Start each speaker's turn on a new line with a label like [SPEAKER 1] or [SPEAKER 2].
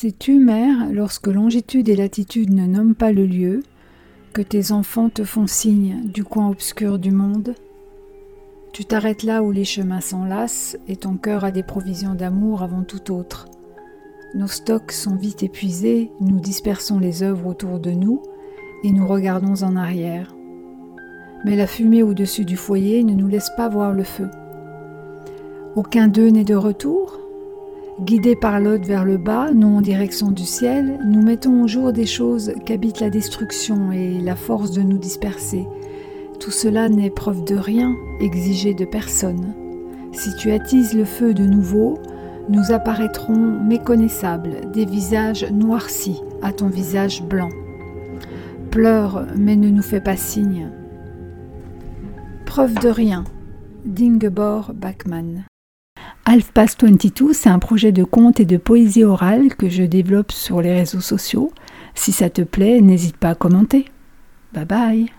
[SPEAKER 1] Sais-tu, mère, lorsque longitude et latitude ne nomment pas le lieu, que tes enfants te font signe du coin obscur du monde Tu t'arrêtes là où les chemins s'enlacent et ton cœur a des provisions d'amour avant tout autre. Nos stocks sont vite épuisés, nous dispersons les œuvres autour de nous et nous regardons en arrière. Mais la fumée au-dessus du foyer ne nous laisse pas voir le feu. Aucun d'eux n'est de retour? Guidés par l'autre vers le bas, non en direction du ciel, nous mettons au jour des choses qu'habite la destruction et la force de nous disperser. Tout cela n'est preuve de rien, exigé de personne. Si tu attises le feu de nouveau, nous apparaîtrons méconnaissables, des visages noircis à ton visage blanc. Pleure, mais ne nous fais pas signe. Preuve de rien. Dingebor Bachmann. Pass 22, c'est un projet de conte et de poésie orale que je développe sur les réseaux sociaux. Si ça te plaît, n'hésite pas à commenter. Bye bye